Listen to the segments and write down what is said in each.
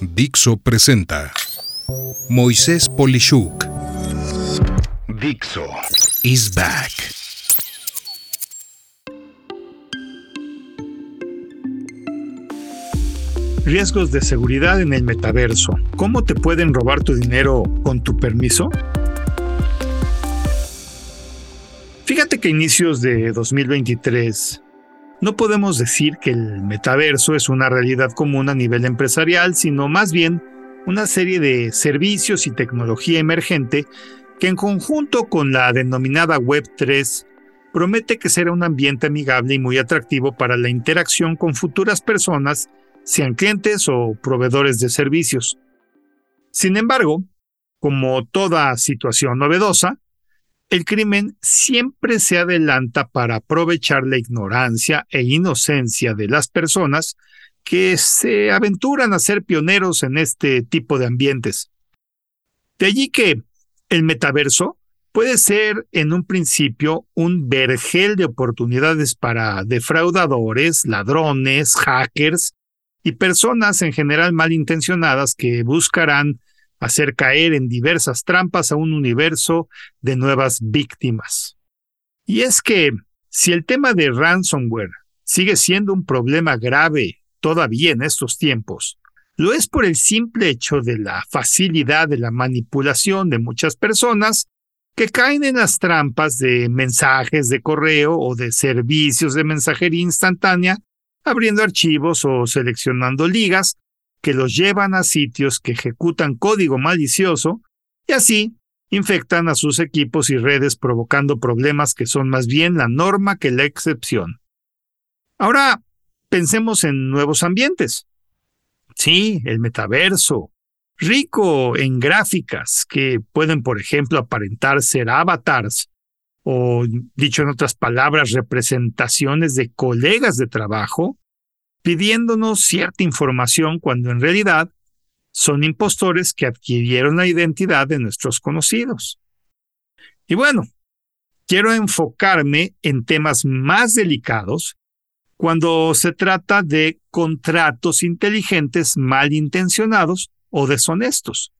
Dixo presenta Moisés Polishuk. Dixo is back. Riesgos de seguridad en el metaverso. ¿Cómo te pueden robar tu dinero con tu permiso? Fíjate que a inicios de 2023 no podemos decir que el metaverso es una realidad común a nivel empresarial, sino más bien una serie de servicios y tecnología emergente que en conjunto con la denominada Web 3 promete que será un ambiente amigable y muy atractivo para la interacción con futuras personas, sean clientes o proveedores de servicios. Sin embargo, como toda situación novedosa, el crimen siempre se adelanta para aprovechar la ignorancia e inocencia de las personas que se aventuran a ser pioneros en este tipo de ambientes. De allí que el metaverso puede ser en un principio un vergel de oportunidades para defraudadores, ladrones, hackers y personas en general malintencionadas que buscarán hacer caer en diversas trampas a un universo de nuevas víctimas. Y es que si el tema de ransomware sigue siendo un problema grave todavía en estos tiempos, lo es por el simple hecho de la facilidad de la manipulación de muchas personas que caen en las trampas de mensajes de correo o de servicios de mensajería instantánea, abriendo archivos o seleccionando ligas que los llevan a sitios que ejecutan código malicioso y así infectan a sus equipos y redes provocando problemas que son más bien la norma que la excepción. Ahora, pensemos en nuevos ambientes. Sí, el metaverso, rico en gráficas que pueden, por ejemplo, aparentar ser avatars o, dicho en otras palabras, representaciones de colegas de trabajo, pidiéndonos cierta información cuando en realidad son impostores que adquirieron la identidad de nuestros conocidos. Y bueno, quiero enfocarme en temas más delicados cuando se trata de contratos inteligentes malintencionados o deshonestos.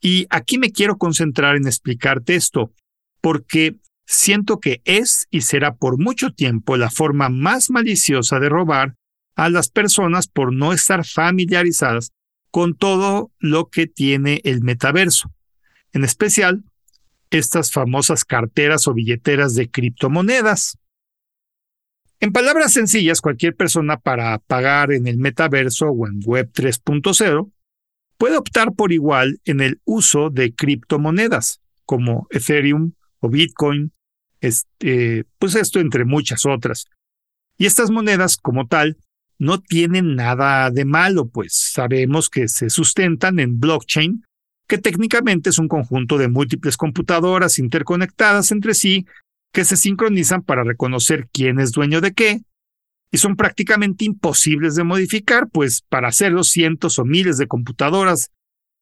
Y aquí me quiero concentrar en explicarte esto, porque siento que es y será por mucho tiempo la forma más maliciosa de robar a las personas por no estar familiarizadas con todo lo que tiene el metaverso, en especial estas famosas carteras o billeteras de criptomonedas. En palabras sencillas, cualquier persona para pagar en el metaverso o en Web 3.0 puede optar por igual en el uso de criptomonedas como Ethereum o Bitcoin, este, pues esto entre muchas otras. Y estas monedas como tal no tienen nada de malo, pues sabemos que se sustentan en blockchain, que técnicamente es un conjunto de múltiples computadoras interconectadas entre sí que se sincronizan para reconocer quién es dueño de qué, y son prácticamente imposibles de modificar, pues para hacerlo cientos o miles de computadoras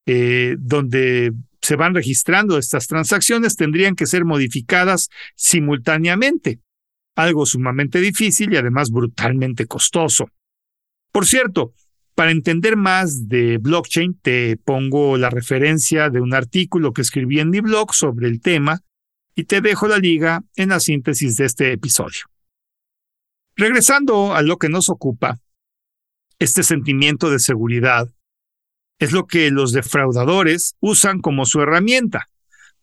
eh, donde se van registrando estas transacciones tendrían que ser modificadas simultáneamente, algo sumamente difícil y además brutalmente costoso. Por cierto, para entender más de blockchain, te pongo la referencia de un artículo que escribí en mi blog sobre el tema y te dejo la liga en la síntesis de este episodio. Regresando a lo que nos ocupa, este sentimiento de seguridad es lo que los defraudadores usan como su herramienta,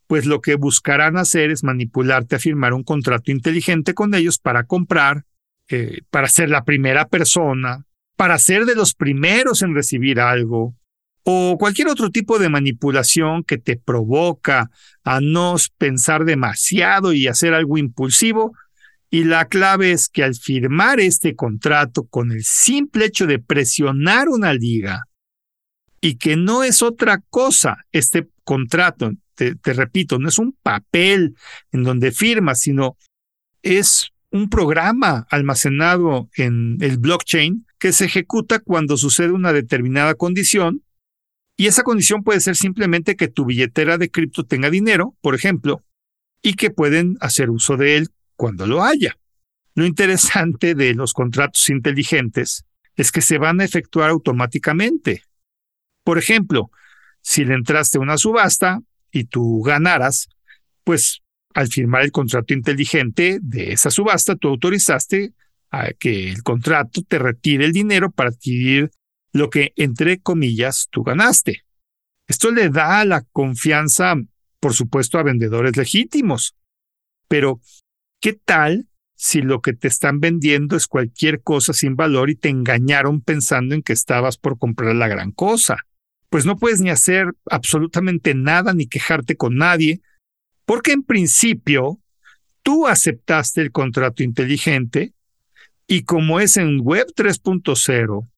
pues lo que buscarán hacer es manipularte a firmar un contrato inteligente con ellos para comprar, eh, para ser la primera persona, para ser de los primeros en recibir algo, o cualquier otro tipo de manipulación que te provoca a no pensar demasiado y hacer algo impulsivo. Y la clave es que al firmar este contrato con el simple hecho de presionar una liga, y que no es otra cosa este contrato, te, repito, no es un papel en donde firmas, sino es un programa almacenado en el blockchain que se ejecuta cuando sucede una determinada condición y esa condición puede ser simplemente que tu billetera de cripto tenga dinero, por ejemplo, y que pueden hacer uso de él cuando lo haya. Lo interesante de los contratos inteligentes es que se van a efectuar automáticamente. Por ejemplo, si le entraste a una subasta y tú ganaras, pues al firmar el contrato inteligente de esa subasta, tú autorizaste que el contrato te retire el dinero para adquirir lo que, entre comillas, tú ganaste. Esto le da la confianza, por supuesto, a vendedores legítimos. Pero, ¿qué tal si lo que te están vendiendo es cualquier cosa sin valor y te engañaron pensando en que estabas por comprar la gran cosa? Pues no puedes ni hacer absolutamente nada ni quejarte con nadie, porque en principio tú aceptaste el contrato inteligente y como es en Web 3.0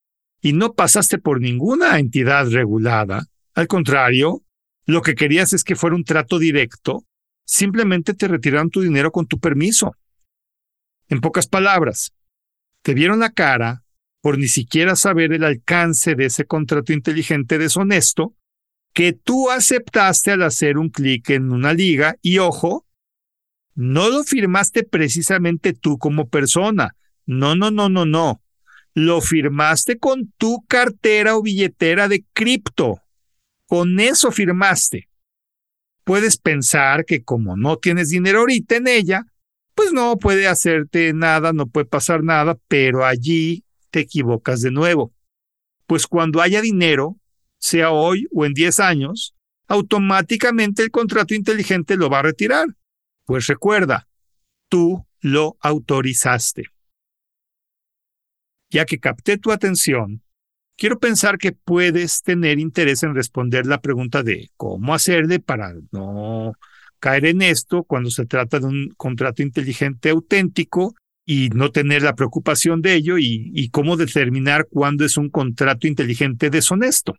y no pasaste por ninguna entidad regulada, al contrario, lo que querías es que fuera un trato directo, simplemente te retiraron tu dinero con tu permiso. En pocas palabras, te vieron la cara por ni siquiera saber el alcance de ese contrato inteligente deshonesto que tú aceptaste al hacer un clic en una liga y ojo, no lo firmaste precisamente tú como persona. No, no, no, no, no. Lo firmaste con tu cartera o billetera de cripto. Con eso firmaste. Puedes pensar que como no tienes dinero ahorita en ella, pues no puede hacerte nada, no puede pasar nada, pero allí te equivocas de nuevo. Pues cuando haya dinero, sea hoy o en 10 años, automáticamente el contrato inteligente lo va a retirar. Pues recuerda, tú lo autorizaste. Ya que capté tu atención, quiero pensar que puedes tener interés en responder la pregunta de cómo hacerle para no caer en esto cuando se trata de un contrato inteligente auténtico y no tener la preocupación de ello y, y cómo determinar cuándo es un contrato inteligente deshonesto.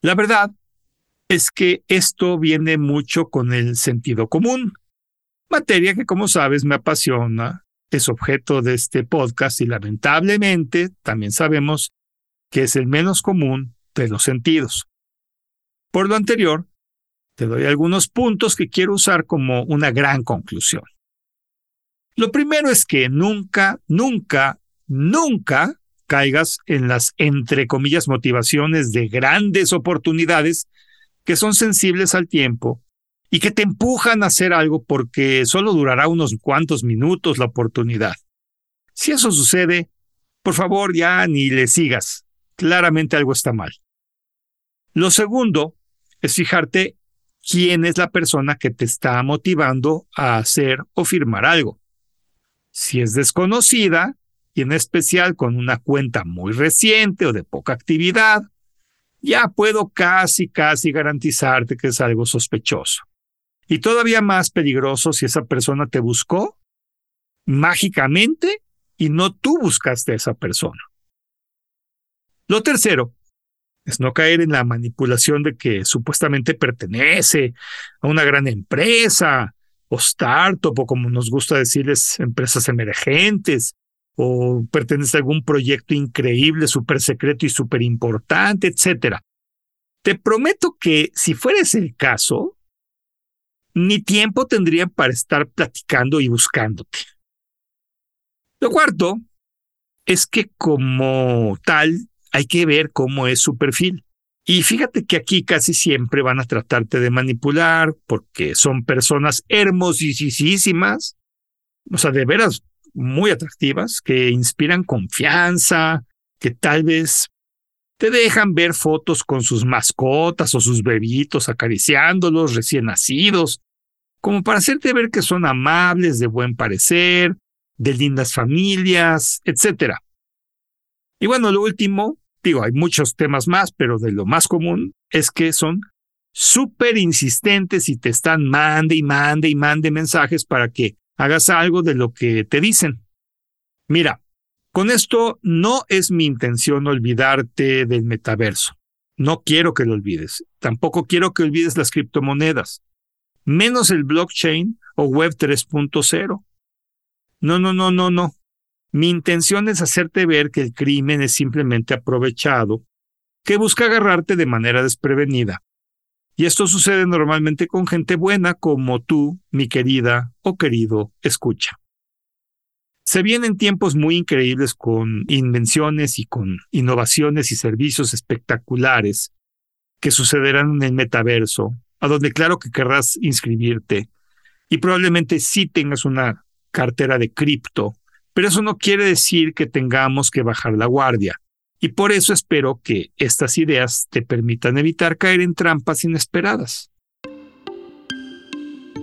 La verdad es que esto viene mucho con el sentido común, materia que como sabes me apasiona, es objeto de este podcast y lamentablemente también sabemos que es el menos común de los sentidos. Por lo anterior, te doy algunos puntos que quiero usar como una gran conclusión. Lo primero es que nunca, nunca, nunca caigas en las, entre comillas, motivaciones de grandes oportunidades que son sensibles al tiempo y que te empujan a hacer algo porque solo durará unos cuantos minutos la oportunidad. Si eso sucede, por favor ya ni le sigas. Claramente algo está mal. Lo segundo es fijarte quién es la persona que te está motivando a hacer o firmar algo. Si es desconocida, y en especial con una cuenta muy reciente o de poca actividad, ya puedo casi, casi garantizarte que es algo sospechoso. Y todavía más peligroso si esa persona te buscó mágicamente y no tú buscaste a esa persona. Lo tercero es no caer en la manipulación de que supuestamente pertenece a una gran empresa o startup o como nos gusta decirles empresas emergentes o pertenece a algún proyecto increíble, súper secreto y súper importante, etc. Te prometo que si fuera ese el caso, ni tiempo tendría para estar platicando y buscándote. Lo cuarto es que como tal hay que ver cómo es su perfil. Y fíjate que aquí casi siempre van a tratarte de manipular porque son personas hermosísimas, o sea, de veras muy atractivas, que inspiran confianza, que tal vez te dejan ver fotos con sus mascotas o sus bebitos acariciándolos recién nacidos, como para hacerte ver que son amables, de buen parecer, de lindas familias, etc. Y bueno, lo último, digo, hay muchos temas más, pero de lo más común es que son súper insistentes y te están mande y mande y mande mensajes para que hagas algo de lo que te dicen. Mira, con esto no es mi intención olvidarte del metaverso. No quiero que lo olvides. Tampoco quiero que olvides las criptomonedas, menos el blockchain o web 3.0. No, no, no, no, no. Mi intención es hacerte ver que el crimen es simplemente aprovechado, que busca agarrarte de manera desprevenida y esto sucede normalmente con gente buena como tú, mi querida o querido escucha. Se vienen tiempos muy increíbles con invenciones y con innovaciones y servicios espectaculares que sucederán en el metaverso, a donde claro que querrás inscribirte y probablemente sí tengas una cartera de cripto, pero eso no quiere decir que tengamos que bajar la guardia. Y por eso espero que estas ideas te permitan evitar caer en trampas inesperadas.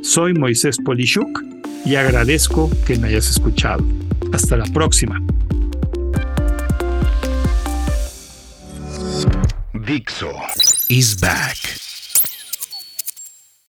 Soy Moisés Polishuk y agradezco que me hayas escuchado. Hasta la próxima. Dixo is back.